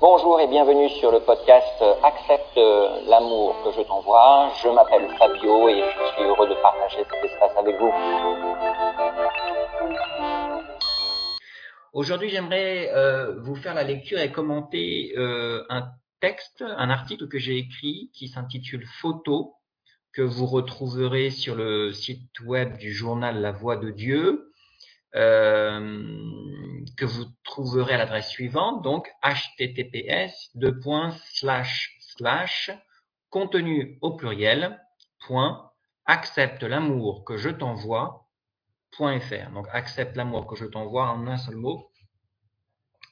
Bonjour et bienvenue sur le podcast Accepte l'amour que je t'envoie. Je m'appelle Fabio et je suis heureux de partager cet espace avec vous. Aujourd'hui, j'aimerais euh, vous faire la lecture et commenter euh, un texte, un article que j'ai écrit qui s'intitule Photo, que vous retrouverez sur le site web du journal La Voix de Dieu. Euh, que vous trouverez à l'adresse suivante, donc https contenu au pluriel point accepte l'amour que je t'envoie .fr. Donc accepte l'amour que je t'envoie en un seul mot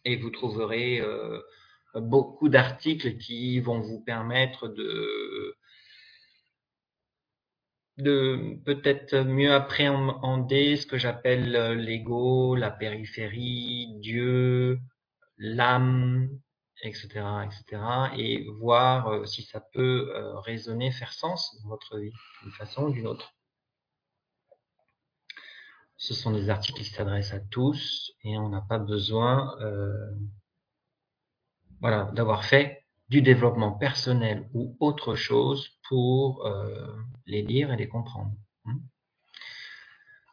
et vous trouverez euh, beaucoup d'articles qui vont vous permettre de de peut-être mieux appréhender ce que j'appelle euh, l'ego, la périphérie, Dieu, l'âme, etc., etc., et voir euh, si ça peut euh, résonner, faire sens dans votre vie, d'une façon ou d'une autre. Ce sont des articles qui s'adressent à tous et on n'a pas besoin voilà, d'avoir fait du développement personnel ou autre chose pour euh, les lire et les comprendre. Hmm.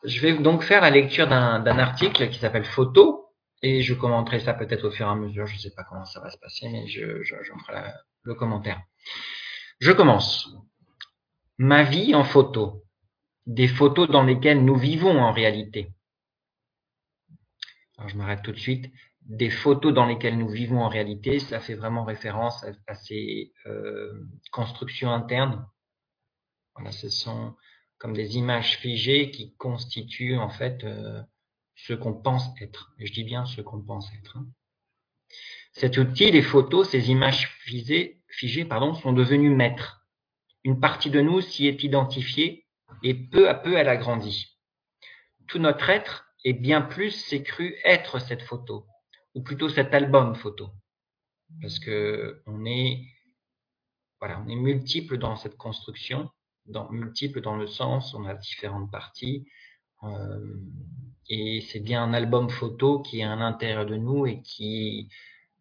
Je vais donc faire la lecture d'un article qui s'appelle Photo et je commenterai ça peut-être au fur et à mesure. Je ne sais pas comment ça va se passer, mais je, ferai le commentaire. Je commence. Ma vie en photo. Des photos dans lesquelles nous vivons en réalité. Alors je m'arrête tout de suite des photos dans lesquelles nous vivons en réalité, ça fait vraiment référence à, ces euh, constructions internes. Voilà, ce sont comme des images figées qui constituent en fait euh, ce qu'on pense être. Je dis bien ce qu'on pense être. Hein. Cet outil, les photos, ces images figées, figées pardon, sont devenues maîtres. Une partie de nous s'y est identifiée et peu à peu elle a grandi. Tout notre être et bien plus s'est cru être cette photo ou plutôt cet album photo. Parce que on est, voilà, on est multiple dans cette construction, dans, multiple dans le sens, on a différentes parties. Euh, et c'est bien un album photo qui est à l'intérieur de nous et qui,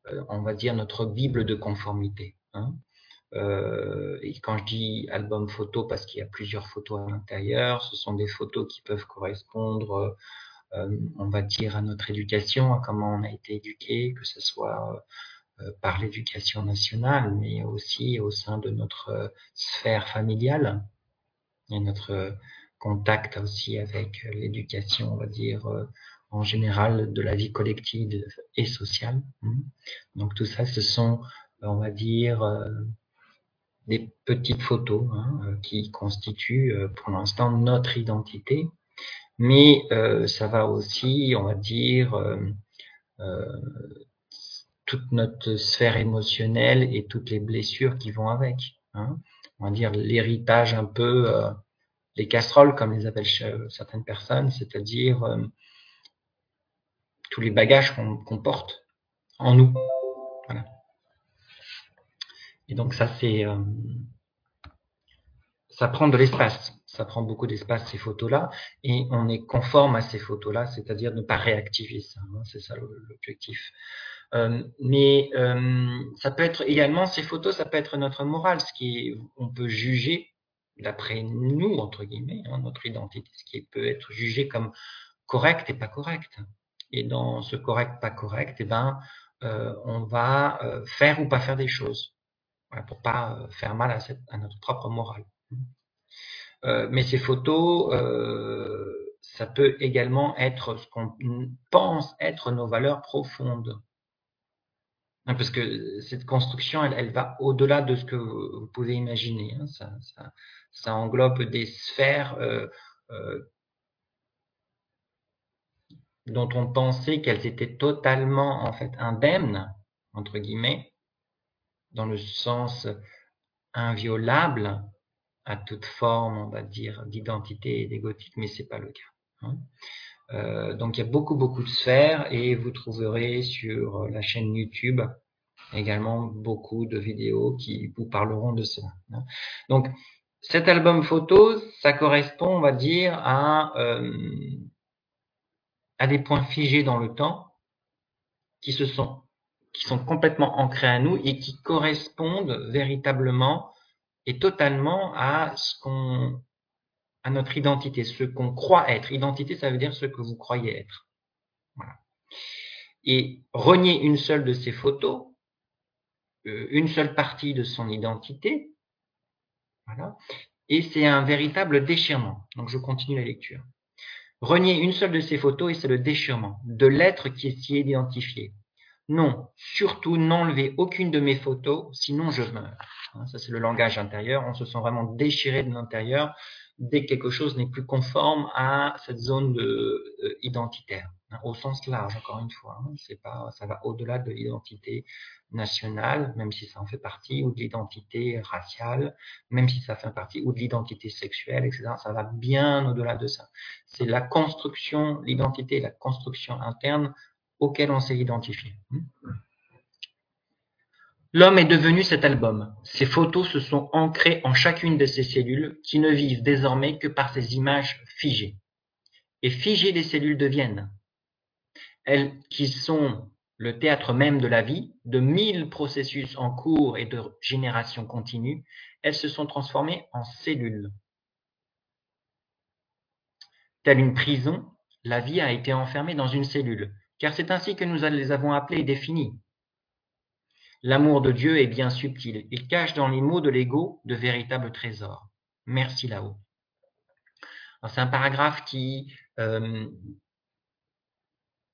euh, on va dire, notre Bible de conformité. Hein. Euh, et quand je dis album photo, parce qu'il y a plusieurs photos à l'intérieur, ce sont des photos qui peuvent correspondre on va dire, à notre éducation, à comment on a été éduqué, que ce soit euh, par l'éducation nationale, mais aussi au sein de notre euh, sphère familiale et notre contact aussi avec l'éducation, on va dire, en général de la vie collective et sociale. Hein. Donc tout ça, ce sont, on va dire, des petites photos hein, qui constituent pour l'instant notre identité mais euh, ça va aussi, on va dire, euh, euh, toute notre sphère émotionnelle et toutes les blessures qui vont avec. Hein. On va dire l'héritage un peu, les casseroles comme les appellent certaines personnes, c'est-à-dire tous les bagages qu'on porte en nous. Voilà. Et donc ça c'est, ça prend de l'espace ça prend beaucoup d'espace ces photos-là, et on est conforme à ces photos-là, c'est-à-dire ne pas réactiver ça. Hein, c'est ça l'objectif. Euh, mais euh, ça peut être également ces photos, ça peut être notre morale, ce qui on peut juger d'après nous entre guillemets, hein, notre identité, ce qui peut être jugé comme correct et pas correct. Et dans ce correct pas correct, eh ben euh, on va faire ou pas faire des choses, voilà, pour pas faire mal à, notre propre morale. Euh, mais ces photos, euh, ça peut également être ce qu'on pense être nos valeurs profondes. Hein, parce que cette construction, elle, va au-delà de ce que vous, pouvez imaginer. Hein. Ça, englobe des sphères euh, dont on pensait qu'elles étaient totalement en fait indemnes entre guillemets, dans le sens inviolable, à toute forme, on va dire, d'identité et d'égotisme, mais c'est pas le cas. Hein. Euh, donc il y a beaucoup beaucoup de sphères et vous trouverez sur la chaîne YouTube également beaucoup de vidéos qui vous parleront de cela. Hein. Donc cet album photo, ça correspond, on va dire, à, euh, à des points figés dans le temps qui se sont qui sont complètement ancrés à nous et qui correspondent véritablement et totalement à ce qu'on, à notre identité, ce qu'on croit être. Identité, ça veut dire ce que vous croyez être. Voilà. Et renier une seule de ces photos, euh, une seule partie de son identité, voilà, et c'est un véritable déchirement. Donc je continue la lecture. Renier une seule de ces photos et c'est le déchirement de l'être qui est si identifié. Non, surtout n'enlevez aucune de mes photos, sinon je meurs. Hein, ça, c'est le langage intérieur. On se sent vraiment déchiré de l'intérieur dès que quelque chose n'est plus conforme à cette zone de, euh, identitaire, hein, au sens large, encore une fois. Hein. pas, ça va au-delà de l'identité nationale, même si ça en fait partie, ou de l'identité raciale, même si ça fait partie, ou de l'identité sexuelle, etc. Ça va bien au-delà de ça. C'est la construction, l'identité, la construction interne auquel on s'est identifié. L'homme est devenu cet album. Ses photos se sont ancrées en chacune de ses cellules qui ne vivent désormais que par ces images figées. Et figées les cellules deviennent. Elles qui sont le théâtre même de la vie, de mille processus en cours et de générations continues, elles se sont transformées en cellules. Telle une prison, la vie a été enfermée dans une cellule, car c'est ainsi que nous les avons appelés et définis. L'amour de Dieu est bien subtil. Il cache dans les mots de l'ego de véritables trésors. Merci là-haut. C'est un paragraphe qui euh,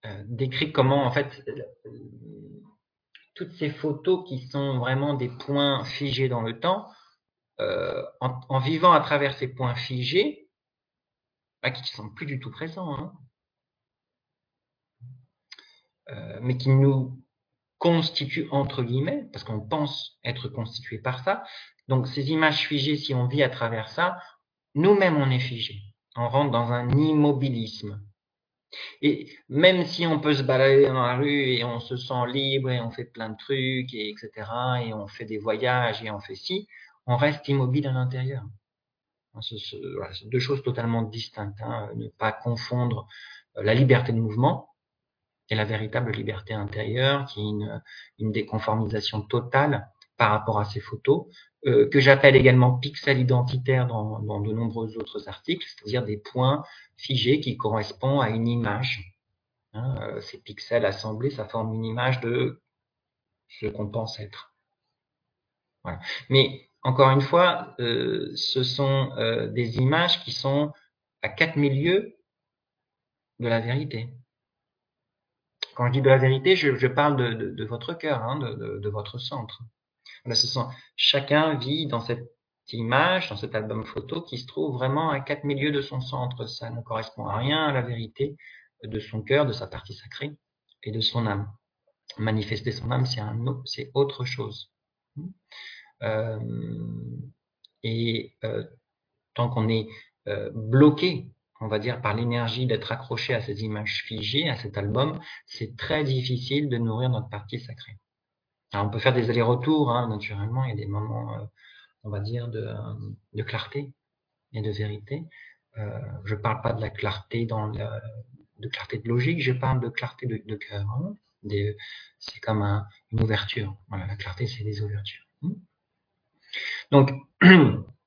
euh, décrit comment, en fait, euh, toutes ces photos qui sont vraiment des points figés dans le temps, en, vivant à travers ces points figés, bah, qui ne sont plus du tout présents, hein, euh, mais qui nous constitue entre guillemets, parce qu'on pense être constitué par ça. Donc ces images figées, si on vit à travers ça, nous-mêmes on est figé. On rentre dans un immobilisme. Et même si on peut se balader dans la rue et on se sent libre et on fait plein de trucs et etc. et on fait des voyages et on fait ci, on reste immobile à l'intérieur. C'est deux choses totalement distinctes. Hein. Ne pas confondre la liberté de mouvement et la véritable liberté intérieure, qui est une, déconformisation totale par rapport à ces photos, euh, que j'appelle également pixels identitaires dans, de nombreux autres articles, c'est-à-dire des points figés qui correspondent à une image. Hein, euh, ces pixels assemblés, ça forme une image de ce qu'on pense être. Mais encore une fois, euh, ce sont des images qui sont à quatre milieux de la vérité. Quand je dis de la vérité, je, parle de, votre cœur, hein, de, votre centre. chacun vit dans cette image, dans cet album photo qui se trouve vraiment à quatre milieux de son centre. Ça ne correspond à rien à la vérité de son cœur, de sa partie sacrée et de son âme. Manifester son âme, c'est autre chose. Euh, et euh, tant qu'on est euh, bloqué on va dire, par l'énergie d'être accroché à ces images figées, à cet album, c'est très difficile de nourrir notre partie sacrée. On peut faire des allers-retours, hein, naturellement, il y a des moments, euh, on va dire, de, clarté et de vérité. Euh, je parle pas de la clarté dans de clarté de logique, je parle de clarté de, cœur. Hein. c'est comme un, une ouverture. La clarté, c'est des ouvertures. Donc,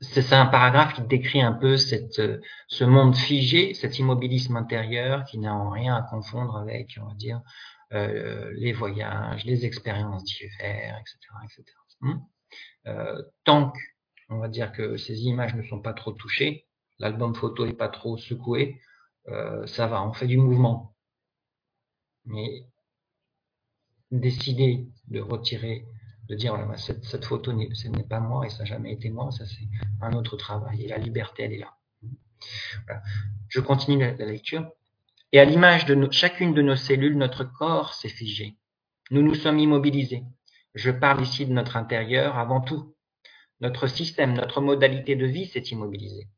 c'est un paragraphe qui décrit un peu euh, ce monde figé, cet immobilisme intérieur qui n'a en rien à confondre avec, on va dire, euh, les voyages, les expériences d'hiver, etc., etc. Hmm? Euh, tant que, on va dire que ces images ne sont pas trop touchées, l'album photo n'est pas trop secoué, ça va, on fait du mouvement. Mais décider de retirer de dire voilà, cette photo ce n'est pas moi et ça n'a jamais été moi, ça c'est un autre travail la liberté elle est là. Je continue la, lecture. Et à l'image de chacune de nos cellules, notre corps s'est figé. Nous nous sommes immobilisés. Je parle ici de notre intérieur avant tout. Notre système, notre modalité de vie s'est immobilisé.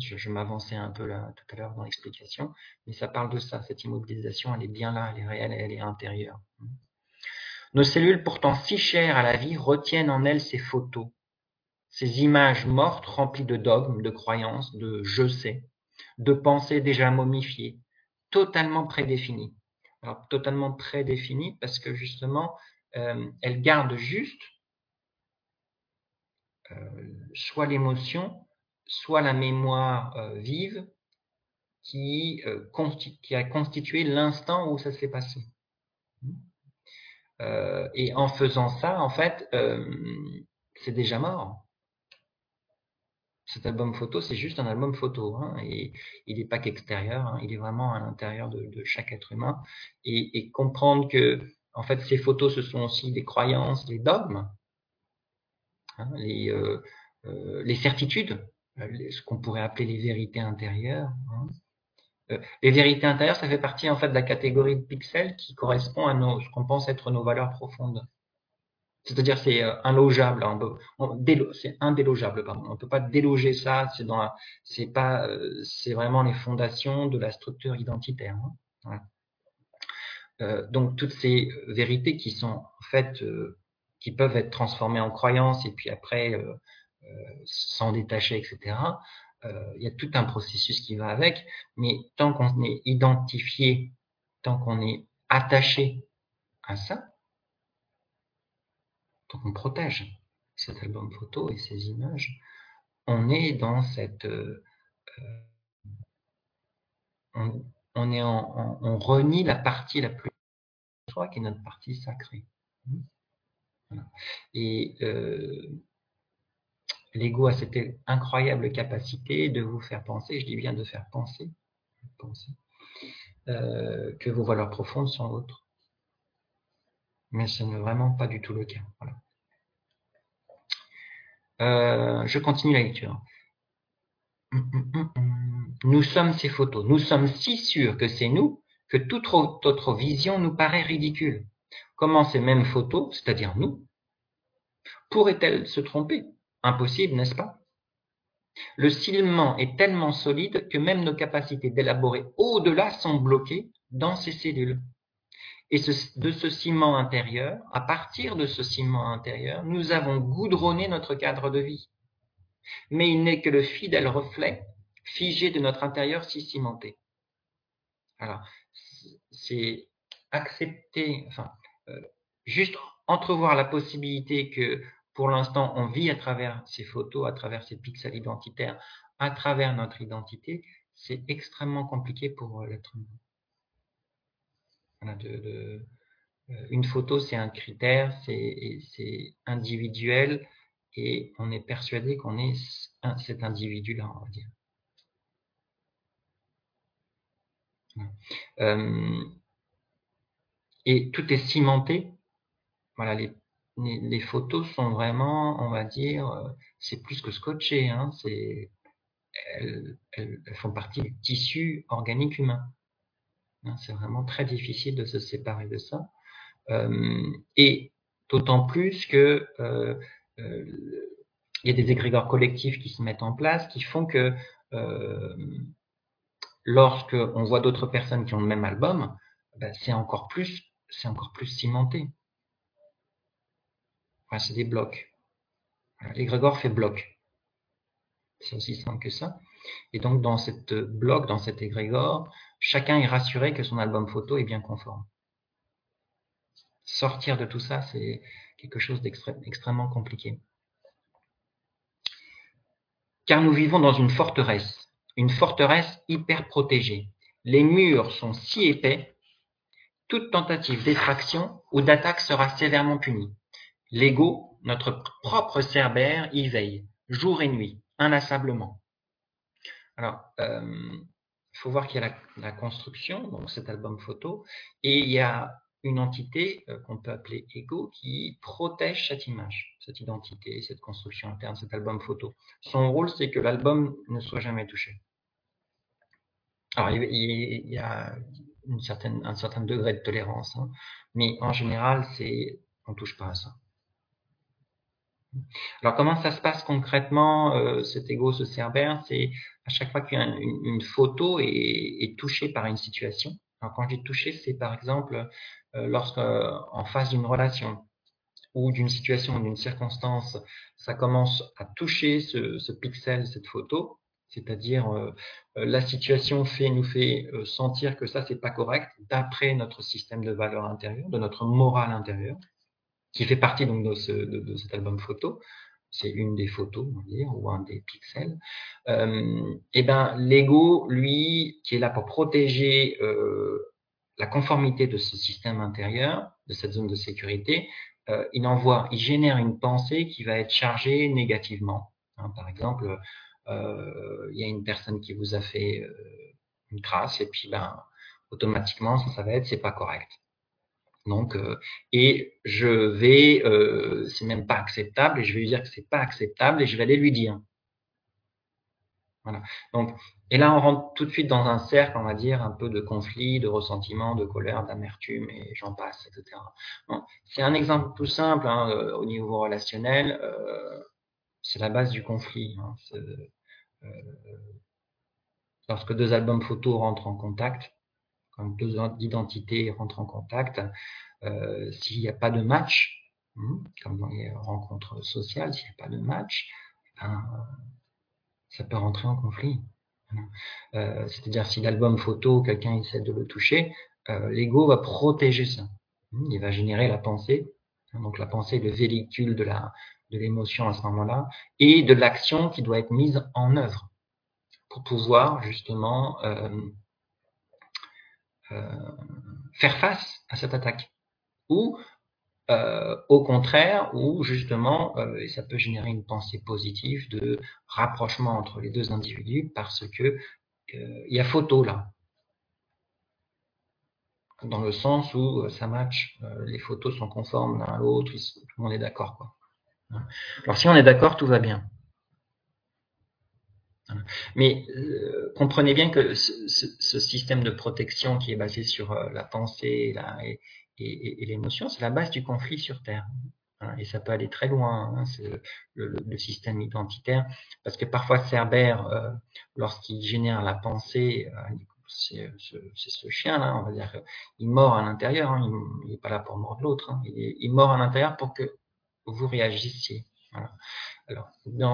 Je, je m'avançais un peu tout à l'heure dans l'explication, mais ça parle de ça. Cette immobilisation, elle est bien là, elle est réelle, elle est intérieure. Nos cellules, pourtant si chères à la vie, retiennent en elles ces photos, ces images mortes remplies de dogmes, de croyances, de je sais, de pensées déjà momifiées, totalement prédéfinies. alors totalement prédéfinie, parce que justement, euh, elle garde juste euh, soit l'émotion, soit la mémoire euh, vive qui, qui, a constitué l'instant où ça s'est passé. et en faisant ça, en fait, c'est déjà mort cet album photo, c'est juste un album photo. Hein, et il n'est pas qu'extérieur, hein, il est vraiment à l'intérieur de, chaque être humain. Et, comprendre que, en fait, ces photos, ce sont aussi des croyances, les dogmes, hein, les, euh, euh, les, certitudes, euh, ce qu'on pourrait appeler les vérités intérieures. les vérités intérieures, ça fait partie en fait de la catégorie de pixels qui correspond à ce qu'on pense être nos valeurs profondes. C'est-à-dire c'est euh, inlogeable, c'est indélogeable, pardon. On ne peut pas déloger ça, c'est dans c'est pas, euh, c'est vraiment les fondations de la structure identitaire. Hein. Euh, donc toutes ces vérités qui sont en fait, qui peuvent être transformées en croyances et puis après s'en détacher, etc. Il y a tout un processus qui va avec, mais tant qu'on est identifié, tant qu'on est attaché à ça, donc on protège cet album photo et ces images. On est dans cette... Euh, euh, on, renie la partie la plus soi qui est notre partie sacrée. Et euh, l'ego a cette incroyable capacité de vous faire penser, je dis bien de faire penser, penser que vos valeurs profondes sont autres mais ce n'est vraiment pas du tout le cas. Euh, je continue la lecture. Nous sommes ces photos. Nous sommes si sûrs que c'est nous que toute autre vision nous paraît ridicule. Comment ces mêmes photos, c'est-à-dire nous, pourraient-elles se tromper? Impossible, n'est-ce pas? Le ciment est tellement solide que même nos capacités d'élaborer au-delà sont bloquées dans ces cellules. Et de ce ciment intérieur, à partir de ce ciment intérieur, nous avons goudronné notre cadre de vie. Mais il n'est que le fidèle reflet figé de notre intérieur si cimenté. Alors, c'est accepter, enfin, euh, juste entrevoir la possibilité que pour l'instant on vit à travers ces photos, à travers ces pixels identitaires, à travers notre identité, c'est extrêmement compliqué pour l'être humain euh, une photo, c'est un critère, c'est individuel et on est persuadé qu'on est cet individu-là, on va dire. Euh, et tout est cimenté. Les, photos sont vraiment, on va dire, euh, c'est plus que scotché. Hein, elles, font partie du tissu organique humain. Hein, c'est vraiment très difficile de se séparer de ça. Euh, et d'autant plus que euh, euh, il y a des égrégores collectifs qui se mettent en place, qui font que lorsque on voit d'autres personnes qui ont le même album, ben, c'est encore plus, encore plus cimenté. c'est des blocs. L'égrégore fait bloc. C'est aussi simple que ça. Et donc, dans cette bloc, dans cet égrégore, chacun est rassuré que son album photo est bien conforme. Sortir de tout ça, c'est quelque chose d'extrêmement compliqué. Car nous vivons dans une forteresse, une forteresse hyper protégée. Les murs sont si épais, toute tentative d'effraction ou d'attaque sera sévèrement punie. L'ego, notre propre cerbère, y veille, jour et nuit, inlassablement. Alors, euh, il faut voir qu'il y a la, construction, donc cet album photo, et il y a une entité euh, qu'on peut appeler ego qui protège cette image, cette identité, cette construction interne, cet album photo. Son rôle, c'est que l'album ne soit jamais touché. Alors, il, y a un certain degré de tolérance, hein, mais en général, c'est on touche pas à ça. Alors comment ça se passe concrètement, euh, cet ego, ce cerbère? C'est à chaque fois qu'une une, photo est, touchée par une situation. Alors quand je dis toucher, c'est par exemple euh, lorsque en face d'une relation ou d'une situation, d'une circonstance, ça commence à toucher ce, pixel, cette photo, C'est-à-dire, euh, euh, la situation fait, nous fait euh, sentir que ça, c'est pas correct, d'après notre système de valeurs intérieures, de notre morale intérieure, qui fait partie donc de, ce, de, cet album photo. C'est une des photos, on va dire, ou un des pixels. Euh, et ben, l'ego, lui, qui est là pour protéger la conformité de ce système intérieur, de cette zone de sécurité, il envoie, il génère une pensée qui va être chargée négativement. Hein, par exemple, euh, il y a une personne qui vous a fait euh, une trace et puis ben automatiquement ça, ça va être c'est pas correct. Donc, euh, et je vais, euh, c'est même pas acceptable, et je vais lui dire que c'est pas acceptable, et je vais aller lui dire. Voilà. Donc, et là, on rentre tout de suite dans un cercle, on va dire, un peu de conflit, de ressentiment, de colère, d'amertume, et j'en passe, etc. C'est un exemple tout simple hein, au niveau relationnel. Euh, c'est la base du conflit. Hein, euh, lorsque deux albums photos rentrent en contact, quand deux identités rentrent en contact, euh, s'il n'y a pas de match, hmm, comme dans les rencontres sociales, s'il n'y a pas de match, ben, ça peut rentrer en conflit. Euh, C'est-à-dire si l'album photo, quelqu'un essaie de le toucher, euh, l'ego va protéger ça. Hmm, il va générer la pensée. Donc la pensée le véhicule de la, de l'émotion à ce moment-là et de l'action qui doit être mise en œuvre pour pouvoir justement faire face à cette attaque. Ou euh, au contraire, ou justement, et ça peut générer une pensée positive de rapprochement entre les deux individus parce que il y a photo là. Dans le sens où ça match, les photos sont conformes l'un à l'autre, tout le monde est d'accord. quoi. Alors si on est d'accord, tout va bien. Mais euh, comprenez bien que ce, système de protection qui est basé sur euh, la pensée et, l'émotion, c'est la base du conflit sur Terre. et ça peut aller très loin, hein, le, système identitaire, parce que parfois Cerbère, euh, lorsqu'il génère la pensée, c'est ce, chien-là, on va dire, il mord à l'intérieur, hein, il n'est pas là pour mordre l'autre, hein, il, il mord à l'intérieur pour que vous réagissiez. Alors,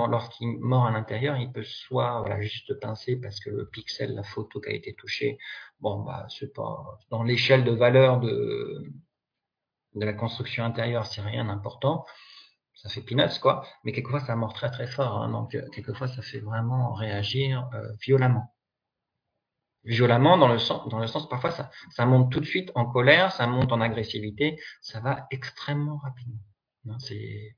lorsqu'il mord à l'intérieur, il peut soit juste pincer parce que le pixel, la photo qui a été touchée, bon, bah, c'est pas dans l'échelle de valeur de, la construction intérieure, c'est rien d'important. Ça fait peanuts, quoi. Mais quelquefois, ça mord très très fort. Hein. donc, euh, quelquefois, ça fait vraiment réagir euh, violemment violemment dans le sens, dans le sens parfois ça, ça monte tout de suite en colère, ça monte en agressivité, ça va extrêmement rapidement. C'est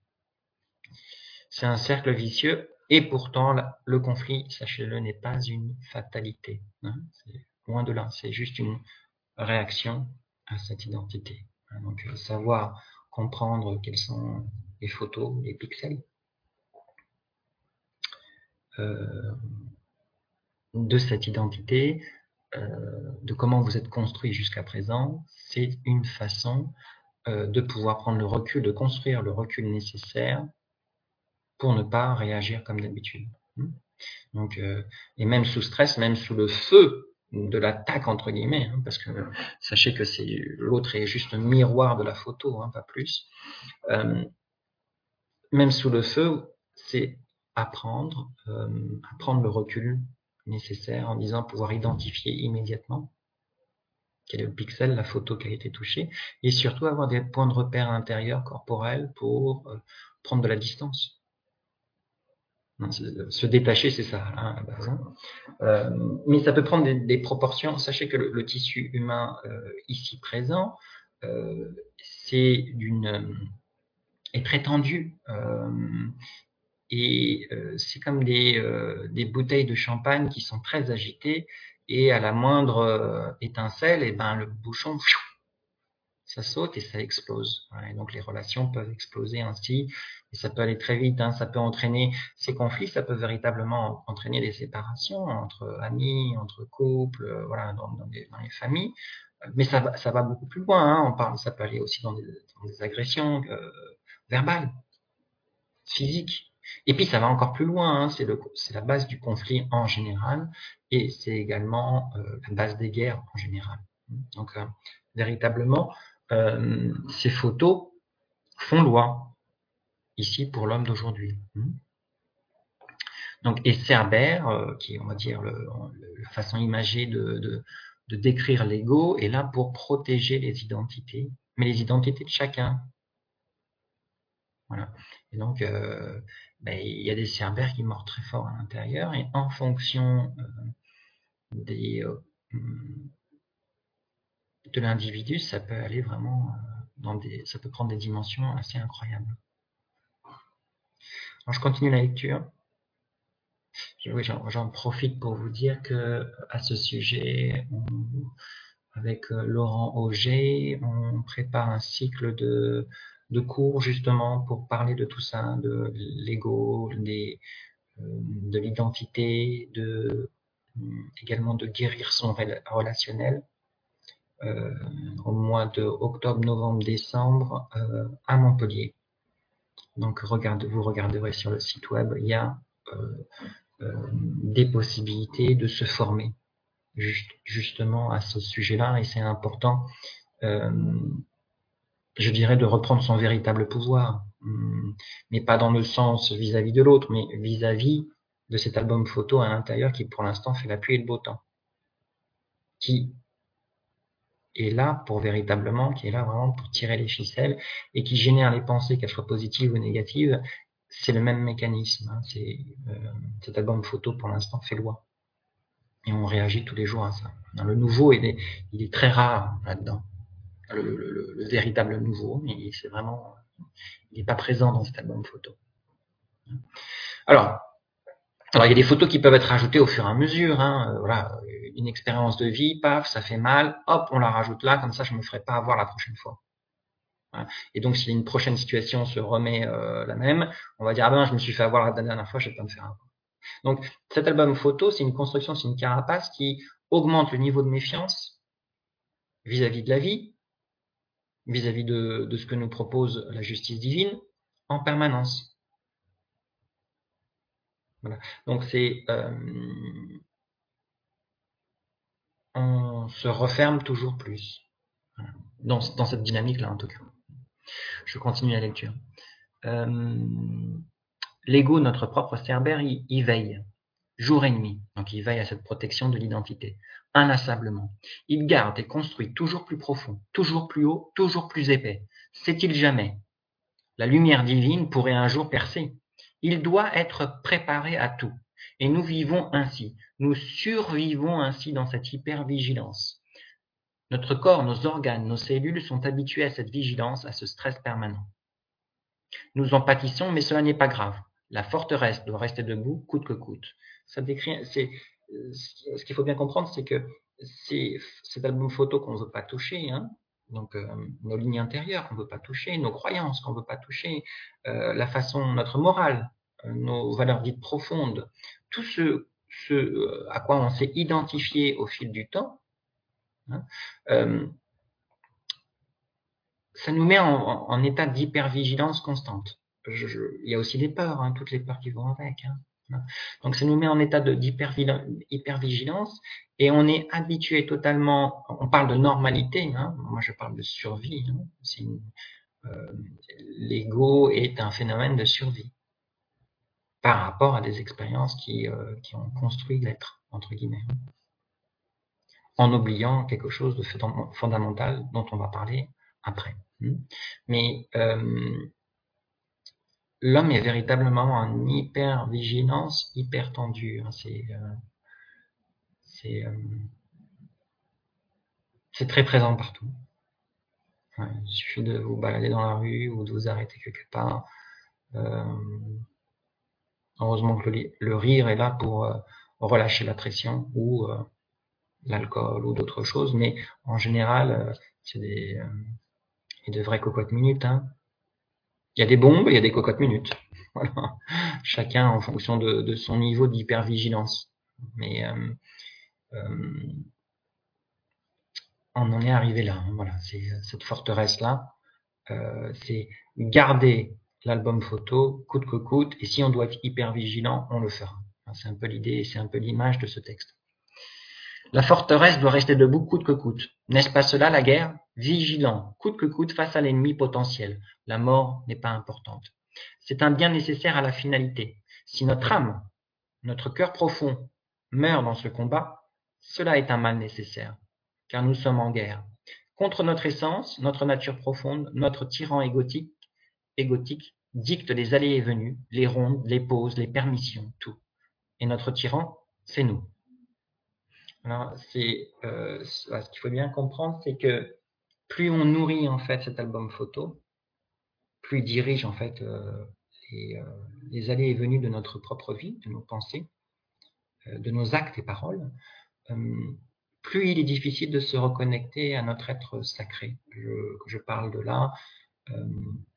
c'est un cercle vicieux et pourtant le conflit, sachez-le, n'est pas une fatalité. Hein. c'est loin de là, c'est juste une réaction à cette identité. Hein. Donc euh, savoir comprendre quelles sont les photos, les pixels euh, de cette identité, euh, de comment vous êtes construit jusqu'à présent, c'est une façon de pouvoir prendre le recul, de construire le recul nécessaire pour ne pas réagir comme d'habitude. Hmm? Euh, et même sous stress, même sous le feu de l'attaque entre guillemets, hein, parce que sachez que c'est l'autre est juste un miroir de la photo, hein, pas plus. Euh, même sous le feu, c'est apprendre, euh, le recul nécessaire en disant pouvoir identifier immédiatement quel est le pixel, la photo qui a été touchée, et surtout avoir des points de repère intérieurs corporels pour euh, prendre de la distance. Se détacher, c'est ça, hein. Hein. Euh, mais ça peut prendre des, proportions. Sachez que le, tissu humain euh, ici présent, d'une est très tendu. et c'est comme des, des bouteilles de champagne qui sont très agitées et à la moindre euh, étincelle, et eh ben le bouchon, ça saute et ça explose. et donc les relations peuvent exploser ainsi, et ça peut aller très vite. Hein, ça peut entraîner ces conflits, ça peut véritablement entraîner des séparations entre amis, entre couples, euh, voilà, dans, les, familles. Mais ça va, ça va beaucoup plus loin. Hein, on parle, ça peut aller aussi dans des, agressions euh, verbales, physiques. Et puis ça va encore plus loin, hein, c'est la base du conflit en général, et c'est également euh, la base des guerres en général. Donc véritablement, euh, ces photos font loi ici pour l'homme d'aujourd'hui. Donc, et Cerbère, euh, qui est, on va dire, la façon imagée de, décrire l'ego, est là pour protéger les identités, mais les identités de chacun. Voilà. Et donc, euh, ben, il y a des cerbères qui mordent très fort à l'intérieur, et en fonction des, euh, de l'individu, ça peut aller vraiment dans des, ça peut prendre des dimensions assez incroyables. Alors, je continue la lecture. J'en profite pour vous dire que à ce sujet, avec Laurent Auger, on prépare un cycle de, de cours justement pour parler de tout ça, de l'ego, des, de l'identité, de également de guérir son relationnel. Euh, au mois de octobre, novembre, décembre euh, à Montpellier. Donc regardez, vous regarderez sur le site web, il y a euh, des possibilités de se former justement à ce sujet-là et c'est important, je dirais, de reprendre son véritable pouvoir, hum, mais pas dans le sens vis-à-vis de l'autre, mais vis-à-vis de cet album photo à l'intérieur qui pour l'instant fait la pluie et le beau temps, est là pour véritablement, qui est là vraiment pour tirer les ficelles et qui génère les pensées, qu'elles soient positives ou négatives, c'est le même mécanisme. Hein. Euh, cet album photo pour l'instant fait loi. Et on réagit tous les jours à ça. le nouveau, il est, très rare là-dedans. Le, le, le, véritable nouveau, mais c'est vraiment, il n'est pas présent dans cet album photo. Alors, il y a des photos qui peuvent être rajoutées au fur et à mesure. Hein. Voilà, une expérience de vie, paf, ça fait mal, hop, on la rajoute là, comme ça, je me ferai pas avoir la prochaine fois. Et donc, si une prochaine situation se remet euh, la même, on va dire ah ben, je me suis fait avoir la dernière fois, je vais pas me faire avoir. Donc, cet album photo, c'est une construction, c'est une carapace qui augmente le niveau de méfiance vis-à-vis de la vie, vis-à-vis de, ce que nous propose la justice divine, en permanence. Donc c'est euh, on se referme toujours plus dans, cette dynamique-là en tout cas. Je continue la lecture. Euh, l'ego, notre propre cerbère, il, veille jour et nuit. Donc il veille à cette protection de l'identité, inlassablement. Il garde et construit toujours plus profond, toujours plus haut, toujours plus épais. Sait-il jamais? La lumière divine pourrait un jour percer il doit être préparé à tout. Et nous vivons ainsi. Nous survivons ainsi dans cette hypervigilance. Notre corps, nos organes, nos cellules sont habitués à cette vigilance, à ce stress permanent. Nous en pâtissons, mais cela n'est pas grave. La forteresse doit rester debout, coûte que coûte. Ça décrit, c'est, ce qu'il faut bien comprendre, c'est que c'est cet album photo qu'on ne veut pas toucher, hein, donc euh, nos lignes intérieures qu'on ne veut pas toucher, nos croyances qu'on ne veut pas toucher, euh, la façon, notre morale, euh, nos valeurs dites profondes, tout ce, ce à quoi on s'est identifié au fil du temps, hein, ça nous met en, état d'hypervigilance constante. Il y a aussi des peurs, hein, toutes les peurs qui vont avec. Hein. Donc ça nous met en état d'hypervigilance et on est habitué totalement, on parle de normalité, moi je parle de survie, euh, l'ego est un phénomène de survie par rapport à des expériences qui, euh, qui ont construit l'être, entre guillemets, en oubliant quelque chose de fondamental dont on va parler après. Hein. Mais euh, l'homme est véritablement en hyper vigilance, hyper tendu. Hein. C'est euh, c'est très présent partout. il suffit de vous balader dans la rue ou de vous arrêter quelque part. Heureusement que le, rire est là pour relâcher la pression ou l'alcool ou d'autres choses, mais en général, c'est des, des vraies cocottes minutes. Hein. Il y a des bombes, il y a des cocottes minutes. Chacun en fonction de, son niveau d'hypervigilance. Mais euh, euh, on en est arrivé là. Hein. Voilà, c'est cette forteresse là. Euh, c'est garder l'album photo coûte que coûte. Et si on doit être hyper vigilant, on le fera. C'est un peu l'idée, c'est un peu l'image de ce texte. La forteresse doit rester debout coûte que coûte. N'est-ce pas cela la guerre? Vigilant, coûte que coûte face à l'ennemi potentiel. La mort n'est pas importante. C'est un bien nécessaire à la finalité. Si notre âme notre cœur profond meurt dans ce combat, cela est un mal nécessaire, car nous sommes en guerre. Contre notre essence, notre nature profonde, notre tyran égotique, égotique dicte les allées et venues, les rondes, les pauses, les permissions, tout. Et notre tyran, c'est nous. Alors, euh, ce qu'il faut bien comprendre, c'est que plus on nourrit en fait cet album photo, plus il dirige en fait euh, les, euh, les, allées et venues de notre propre vie, de nos pensées, de nos actes et paroles, plus il est difficile de se reconnecter à notre être sacré. Je parle de là.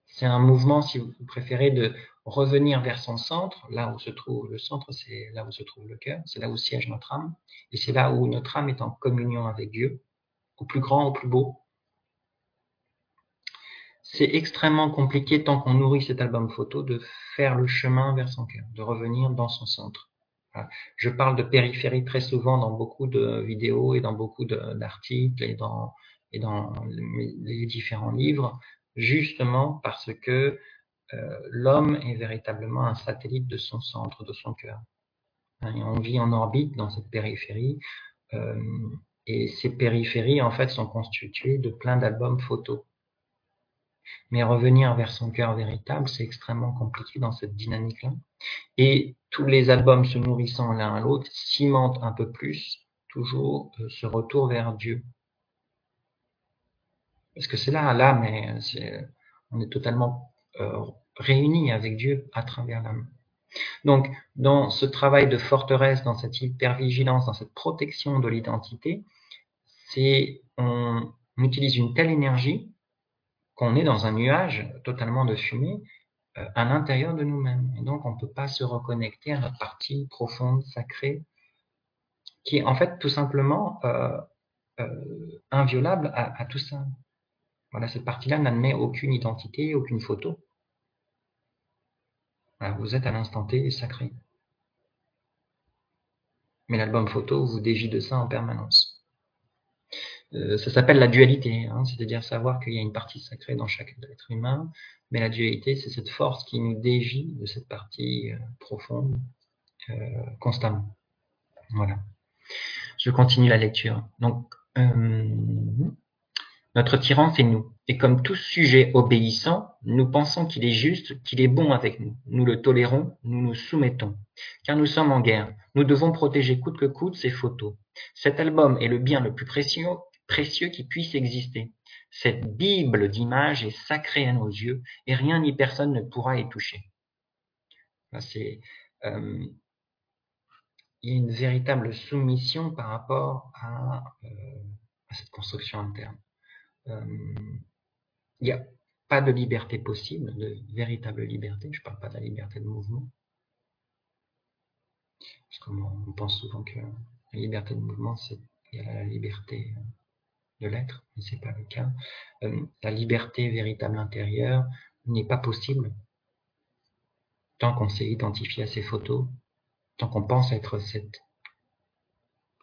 C'est un mouvement, si vous préférez, de revenir vers son centre. Là où se trouve le centre, c'est là où se trouve le cœur, c'est là où siège notre âme, et c'est là où notre âme est en communion avec Dieu, au plus grand, au plus beau, c'est extrêmement compliqué tant qu'on nourrit cet album photo de faire le chemin vers son cœur, de revenir dans son centre. Je parle de périphérie très souvent dans beaucoup de vidéos et dans beaucoup d'articles et dans, les différents livres, justement parce que euh, l'homme est véritablement un satellite de son centre, de son cœur. Hein, on vit en orbite dans cette périphérie. Euh, et ces périphéries, en fait, sont constituées de plein d'albums photos. Mais revenir vers son cœur véritable, c'est extrêmement compliqué dans cette dynamique-là. Et tous les albums se nourrissant l'un à l'autre cimentent un peu plus toujours euh, ce retour vers Dieu. Parce que c'est là, là, mais on est totalement euh, réunis avec Dieu à travers l'âme. Donc, dans ce travail de forteresse, dans cette hypervigilance, dans cette protection de l'identité, on utilise une telle énergie qu'on est dans un nuage totalement de fumée euh, à l'intérieur de nous-mêmes. Et donc, on ne peut pas se reconnecter à notre partie profonde, sacrée, qui est en fait tout simplement euh, euh, inviolable à, tout ça. Voilà, cette partie-là n'admet aucune identité, aucune photo. vous êtes à l'instant T sacré. Mais l'album photo vous dévie de ça en permanence. Euh, ça s'appelle la dualité, hein, c'est-à-dire savoir qu'il y a une partie sacrée dans chaque être humain, mais la dualité, c'est cette force qui nous dévie de cette partie euh, profonde euh, constamment. Voilà. Je continue la lecture. Donc, notre tyran, c'est nous. Et comme tout sujet obéissant, nous pensons qu'il est juste, qu'il est bon avec nous. Nous le tolérons, nous nous soumettons. Car nous sommes en guerre. Nous devons protéger coûte que coûte ces photos. Cet album est le bien le plus précieux précieux qui puisse exister. Cette Bible d'images est sacrée à nos yeux et rien ni personne ne pourra y toucher. Il y a une véritable soumission par rapport à, euh, cette construction interne. Euh, il n'y a pas de liberté possible, de véritable liberté. Je ne parle pas de la liberté de mouvement. Parce qu'on pense souvent que la liberté de mouvement, c'est la liberté de l'être, mais c'est pas le cas. Euh, la liberté véritable intérieure n'est pas possible tant qu'on s'est identifié à ces photos, tant qu'on pense être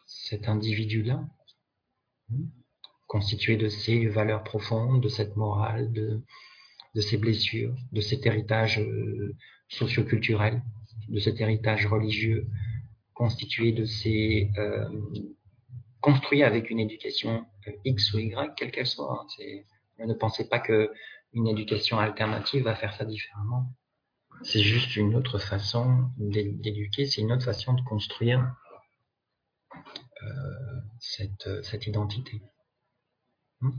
cet individu-là, hein, constitué de ces valeurs profondes, de cette morale, de, de ces blessures, de cet héritage euh, socioculturel, de cet héritage religieux, constitué de ces euh, construit avec une éducation euh, X ou Y, quelle qu'elle soit. Hein. Ne pensez pas que une éducation alternative va faire ça différemment. C'est juste une autre façon d'éduquer, c'est une autre façon de construire cette, cette, identité. Hmm.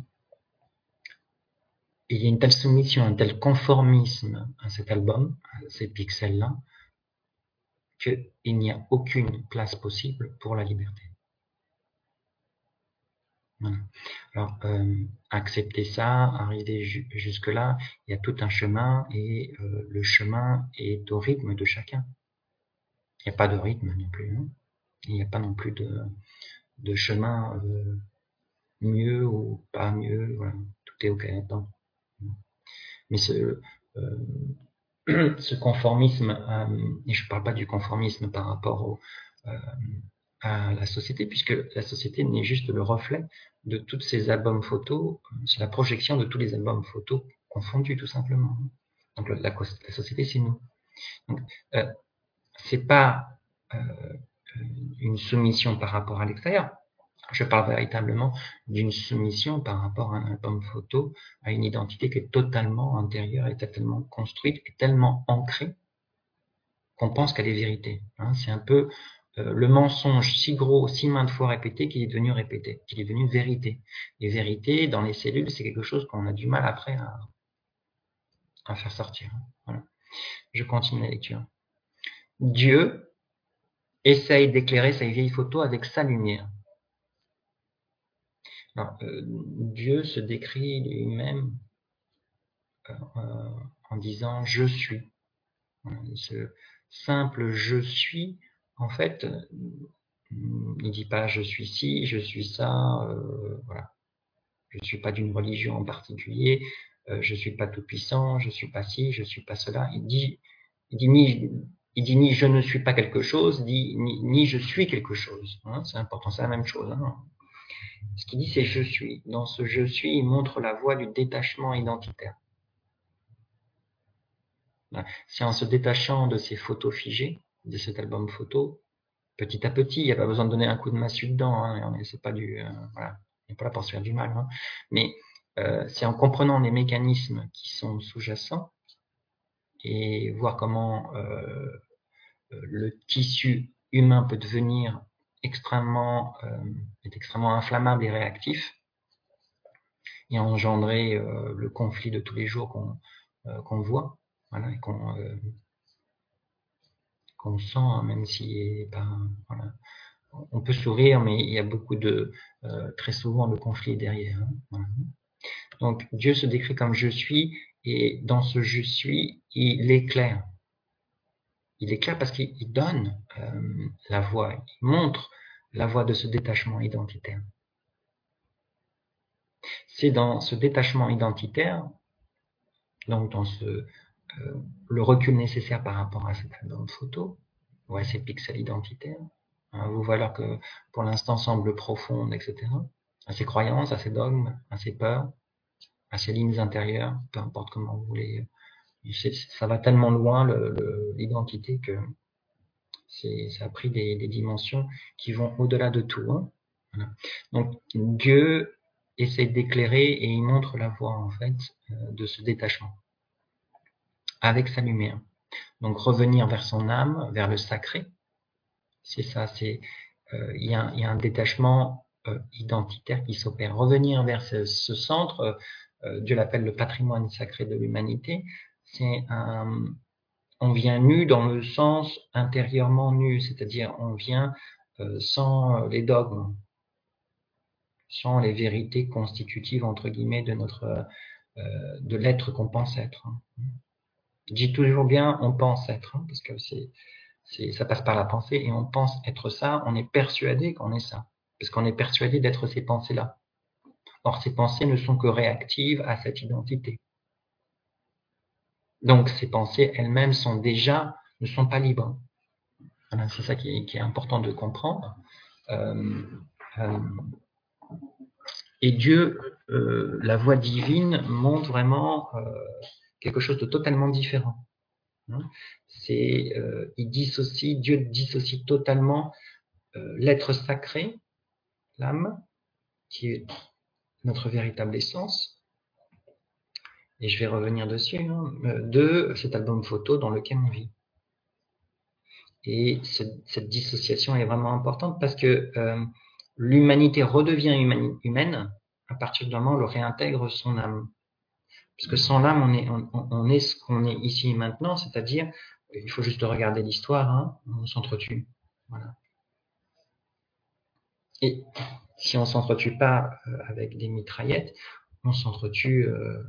Il y a une telle soumission, un tel conformisme à cet album, à ces pixels-là, qu'il n'y a aucune place possible pour la liberté. Alors, euh, accepter ça, arriver jusque-là, il y a tout un chemin et euh, le chemin est au rythme de chacun. Il n'y a pas de rythme non plus. Hein. Il n'y a pas non plus de, de chemin euh, mieux ou pas mieux. Tout est OK là-dedans. Mais ce, ce conformisme, et je ne parle pas du conformisme par rapport au, à la société, puisque la société n'est juste le reflet de tous ces albums photos, c'est la projection de tous les albums photos confondus, tout simplement. Donc la, société, c'est nous. Donc, euh, c'est pas une soumission par rapport à l'extérieur. Je parle véritablement d'une soumission par rapport à un album photo, à une identité qui est totalement intérieure et totalement construite et tellement ancrée qu'on pense qu'elle est vérité. Hein. C'est un peu euh, le mensonge si gros, si maintes fois répété qu'il est devenu répété, qu'il est devenu vérité. Et vérité, dans les cellules, c'est quelque chose qu'on a du mal après à, faire sortir. Voilà. Je continue la lecture. Dieu essaye d'éclairer sa vieille photo avec sa lumière. Euh, Dieu se décrit lui-même euh, en disant je suis. Ce simple je suis en fait, euh, il dit pas je suis ci, je suis ça, euh, voilà. Je suis pas d'une religion en particulier, euh, je suis pas tout puissant, je suis pas ci, je suis pas cela. Il dit, ni, je ne suis pas quelque chose, dit ni, ni je suis quelque chose. Hein, c'est important, c'est la même chose. Hein. Ce qu'il dit, c'est je suis. Dans ce je suis, il montre la voie du détachement identitaire. C'est en se détachant de ces photos figées, de cet album photo, petit à petit. Il n'y a pas besoin de donner un coup de massue dedans. Hein, c'est pas du, euh, pas là pour se faire du mal. Hein. Mais euh, c'est en comprenant les mécanismes qui sont sous-jacents et voir comment euh, le tissu humain peut devenir extrêmement, est extrêmement inflammable et réactif et engendrer le conflit de tous les jours qu'on qu'on voit, voilà, et qu'on qu'on sent, hein, même si ben, voilà. on peut sourire, mais il y a beaucoup de, euh, très souvent, le conflit derrière. Hein, Donc Dieu se décrit comme je suis, et dans ce je suis, il éclaire. Il éclaire parce qu'il donne euh, la voie, il montre la voie de ce détachement identitaire. C'est dans ce détachement identitaire, donc dans euh, le recul nécessaire par rapport à cet album photo, ou à ces pixels identitaires, hein, vos valeurs que pour l'instant semblent profondes, etc., à ces croyances, à ces dogmes, à ces peurs, à ces lignes intérieures, peu importe comment vous voulez. Ça va tellement loin l'identité que ça a pris des, dimensions qui vont au-delà de tout. Hein. Donc Dieu essaie d'éclairer et il montre la voie en fait euh, de ce détachement avec sa lumière. Donc revenir vers son âme, vers le sacré, c'est ça, c'est euh, il y, a, un détachement euh, identitaire qui s'opère. Revenir vers ce, centre, Dieu l'appelle le patrimoine sacré de l'humanité, on vient nu dans le sens intérieurement nu, c'est-à-dire on vient sans les dogmes, sans les vérités constitutives entre guillemets de notre de l'être qu'on pense être. Je dis toujours bien on pense être, hein, parce que c'est, ça passe par la pensée et on pense être ça, on est persuadé qu'on est ça, parce qu'on est persuadé d'être ces pensées-là. Or, ces pensées ne sont que réactives à cette identité. Donc, ces pensées elles-mêmes sont déjà, ne sont pas libres. c'est ça qui est, important de comprendre. Euh, euh, et Dieu, euh, la voix divine, montre vraiment quelque chose de totalement différent. Hein. C'est, il dissocie, Dieu dissocie totalement l'être sacré, l'âme, qui est notre véritable essence. Et je vais revenir dessus, hein, euh, de cet album photo dans lequel on vit. Et cette dissociation est vraiment importante parce que l'humanité redevient humaine à partir du moment où elle réintègre son âme. Parce que sans l'âme, on est, on, ce qu'on est ici et maintenant, c'est-à-dire, il faut juste regarder l'histoire, hein, on s'entretue. Voilà. Et si on s'entretue pas euh, avec des mitraillettes, on s'entretue, euh,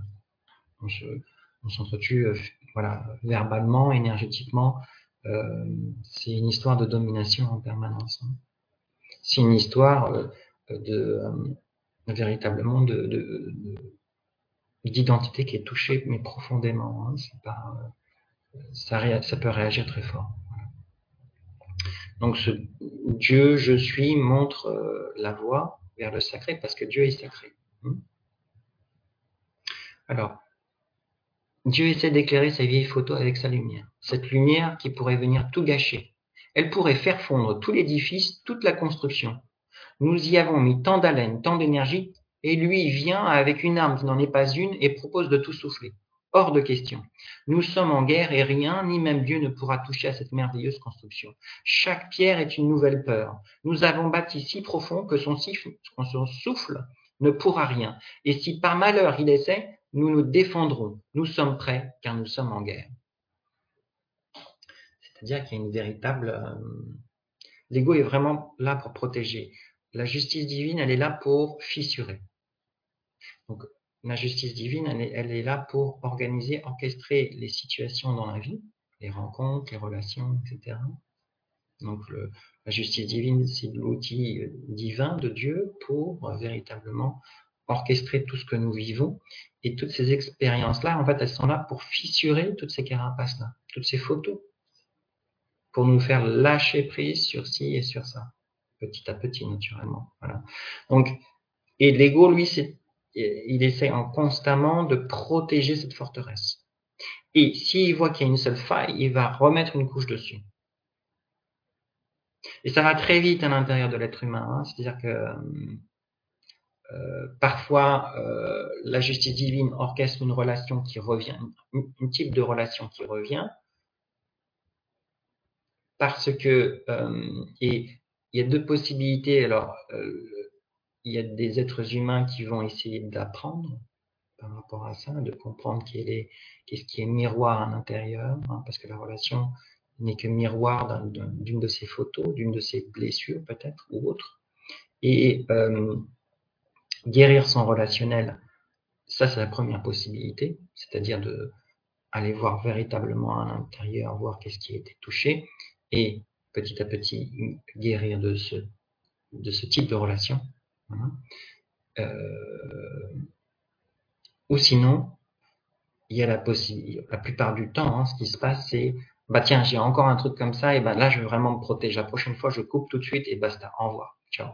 on s'entretue, euh, voilà, verbalement, énergétiquement. c'est une histoire de domination en permanence. Hein. C'est une histoire de véritablement de, de d'identité qui est touchée, mais profondément. Hein, euh, ça, peut réagir très fort. Donc ce Dieu, je suis, montre euh, la voie vers le sacré parce que Dieu est sacré. Hein. Alors, Dieu essaie d'éclairer sa vieille photo avec sa lumière. Cette lumière qui pourrait venir tout gâcher. Elle pourrait faire fondre tout l'édifice, toute la construction. Nous y avons mis tant d'haleine, tant d'énergie, et lui vient avec une arme qui n'en est pas une et propose de tout souffler. Hors de question. Nous sommes en guerre et rien, ni même Dieu ne pourra toucher à cette merveilleuse construction. Chaque pierre est une nouvelle peur. Nous avons bâti si profond que son, souffle ne pourra rien. Et si par malheur il essaie, nous nous défendrons. Nous sommes prêts car nous sommes en guerre. C'est-à-dire qu'il y a une véritable... Euh, l'ego est vraiment là pour protéger. La justice divine, elle est là pour fissurer. Donc, la justice divine, elle est, là pour organiser, orchestrer les situations dans la vie, les rencontres, les relations, etc. Donc la justice divine, c'est l'outil euh, divin de Dieu pour euh, véritablement orchestrer tout ce que nous vivons. Et toutes ces expériences-là, en fait, elles sont là pour fissurer toutes ces carapaces-là, toutes ces photos, pour nous faire lâcher prise sur ci et sur ça, petit à petit, naturellement. Voilà. Donc, et l'ego, lui, il essaie en constamment de protéger cette forteresse. Et s'il voit qu'il y a une seule faille, il va remettre une couche dessus. Et ça va très vite à l'intérieur de l'être humain. Hein. C'est-à-dire que euh, parfois, euh, la justice divine orchestre une relation qui revient, un type de relation qui revient, parce que euh, et il y a deux possibilités. Alors, il y a des êtres humains qui vont essayer d'apprendre par rapport à ça, de comprendre qu'est-ce qui est miroir à l'intérieur, hein, parce que la relation n'est que miroir d'une de ces photos, d'une de ces blessures peut-être ou autre. Et guérir son relationnel, ça c'est la première possibilité, c'est-à-dire de aller voir véritablement à l'intérieur, voir qu'est-ce qui a été touché, et petit à petit guérir de ce, type de relation. Hein. Euh, ou sinon, il y a la possibilité, la plupart du temps, hein, ce qui se passe, c'est bah tiens, j'ai encore un truc comme ça, et ben là, je veux vraiment me protéger. La prochaine fois, je coupe tout de suite et basta, au revoir, ciao.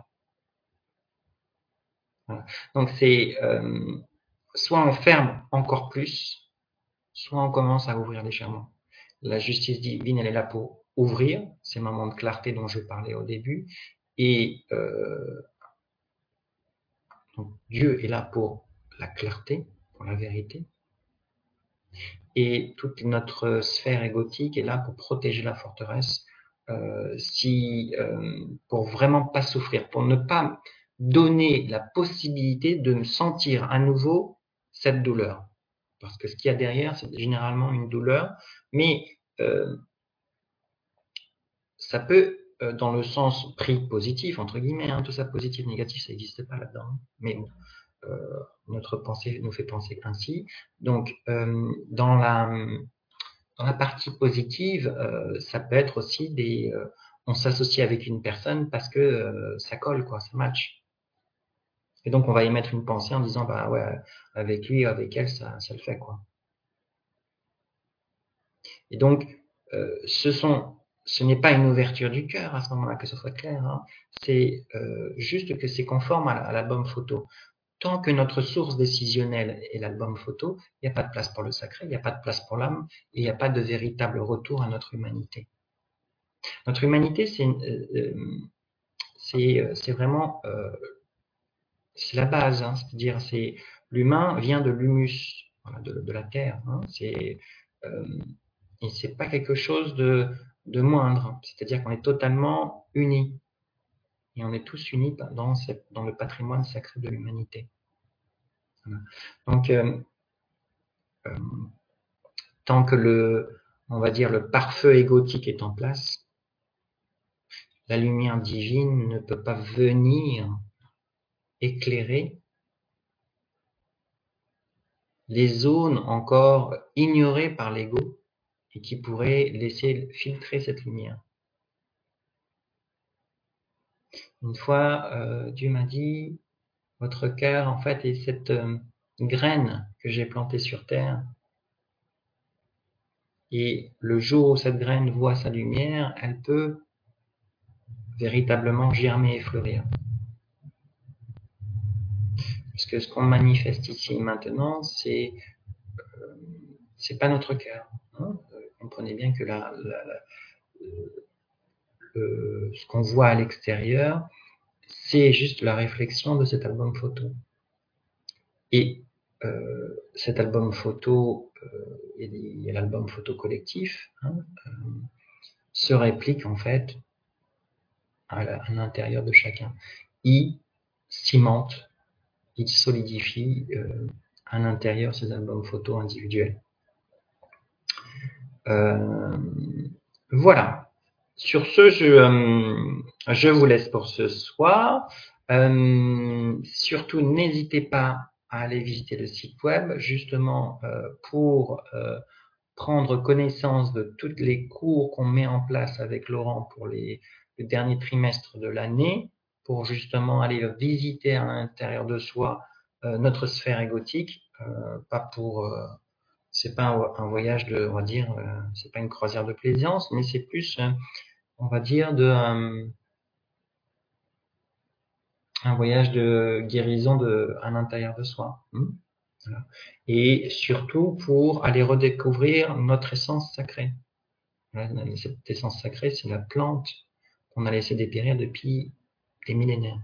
Donc c'est euh, soit on ferme encore plus, soit on commence à ouvrir légèrement. La justice divine, elle est là pour ouvrir ces moments de clarté dont je parlais au début, et euh, Dieu est là pour la clarté, pour la vérité. Et toute notre sphère égotique est là pour protéger la forteresse, euh, si, pour vraiment pas souffrir, pour ne pas donner la possibilité de sentir à nouveau cette douleur. Parce que ce qu'il y a derrière, c'est généralement une douleur, mais euh, ça peut euh, dans le sens pris positif, entre guillemets, hein, tout ça positif, négatif, ça n'existe pas là-dedans. Mais euh, notre pensée nous fait penser ainsi. Donc, dans, la, dans la partie positive, ça peut être aussi des... on s'associe avec une personne parce que ça colle, quoi, ça match. Et donc, on va y mettre une pensée en disant, bah ouais, avec lui, avec elle, ça, ça le fait, quoi. Et donc, ce sont ce n'est pas une ouverture du cœur à ce moment-là, que ce soit clair. Hein. C'est euh, juste que c'est conforme à l'album photo. Tant que notre source décisionnelle est l'album photo, il n'y a pas de place pour le sacré, il n'y a pas de place pour l'âme, et il n'y a pas de véritable retour à notre humanité. Notre humanité, c'est euh, euh, c'est vraiment c'est la base, hein. c'est-à-dire c'est l'humain vient de l'humus, de, la terre. Hein, c'est et c'est pas quelque chose de de moindre. C'est-à-dire qu'on est totalement unis. Et on est tous unis dans, dans le patrimoine sacré de l'humanité. Donc, euh, euh, tant que le, on va dire, le pare-feu égotique est en place, la lumière divine ne peut pas venir éclairer les zones encore ignorées par l'ego et qui pourrait laisser filtrer cette lumière. Une fois, euh, Dieu m'a dit, votre cœur, en fait, est cette euh, graine que j'ai plantée sur terre. Et le jour où cette graine voit sa lumière, elle peut véritablement germer et fleurir. Parce que ce qu'on manifeste ici maintenant, c'est euh, pas notre cœur. Hein comprenez bien que la, ce qu'on voit à l'extérieur, c'est juste la réflexion de cet album photo. Et euh, cet album photo, et, l'album photo collectif, hein, se réplique en fait à l'intérieur de chacun. Il cimente, il solidifie à l'intérieur ces albums photos individuels. Euh, voilà. Sur ce, je, euh, je vous laisse pour ce soir. Euh, surtout, n'hésitez pas à aller visiter le site web, justement pour prendre connaissance de tous les cours qu'on met en place avec Laurent pour les, le dernier trimestre de l'année, pour justement aller visiter à l'intérieur de soi notre sphère égotique, pas pour c'est pas un, voyage de, on va dire, euh, c'est pas une croisière de plaisance, mais c'est plus, euh, on va dire, de euh, un voyage de guérison de, à l'intérieur de soi. Hmm, Et surtout pour aller redécouvrir notre essence sacrée. Cette essence sacrée, c'est la plante qu'on a laissé dépérir depuis des millénaires.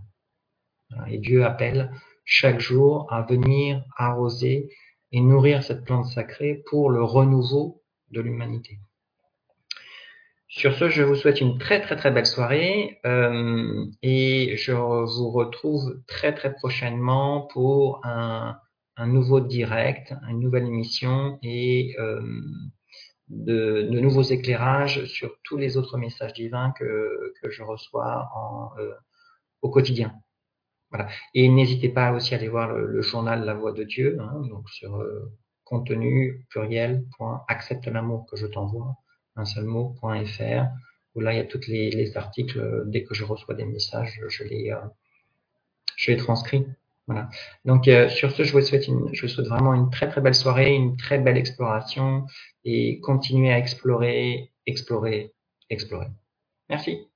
Et Dieu appelle chaque jour à venir arroser et nourrir cette plante sacrée pour le renouveau de l'humanité. Sur ce, je vous souhaite une très très très belle soirée euh, et je vous retrouve très très prochainement pour un, nouveau direct, une nouvelle émission et euh, de, de, nouveaux éclairages sur tous les autres messages divins que, que je reçois en, euh, au quotidien. Voilà. Et n'hésitez pas aussi à aller voir le, journal La Voix de Dieu, hein, donc sur euh, contenu pluriel accepte l'amour que je t'envoie, un seul mot.fr, où là il y a tous les, les, articles, dès que je reçois des messages, je les, euh, je les transcris. Voilà. Donc euh, sur ce, je vous souhaite une, je vous souhaite vraiment une très très belle soirée, une très belle exploration et continuez à explorer, explorer, explorer. Merci.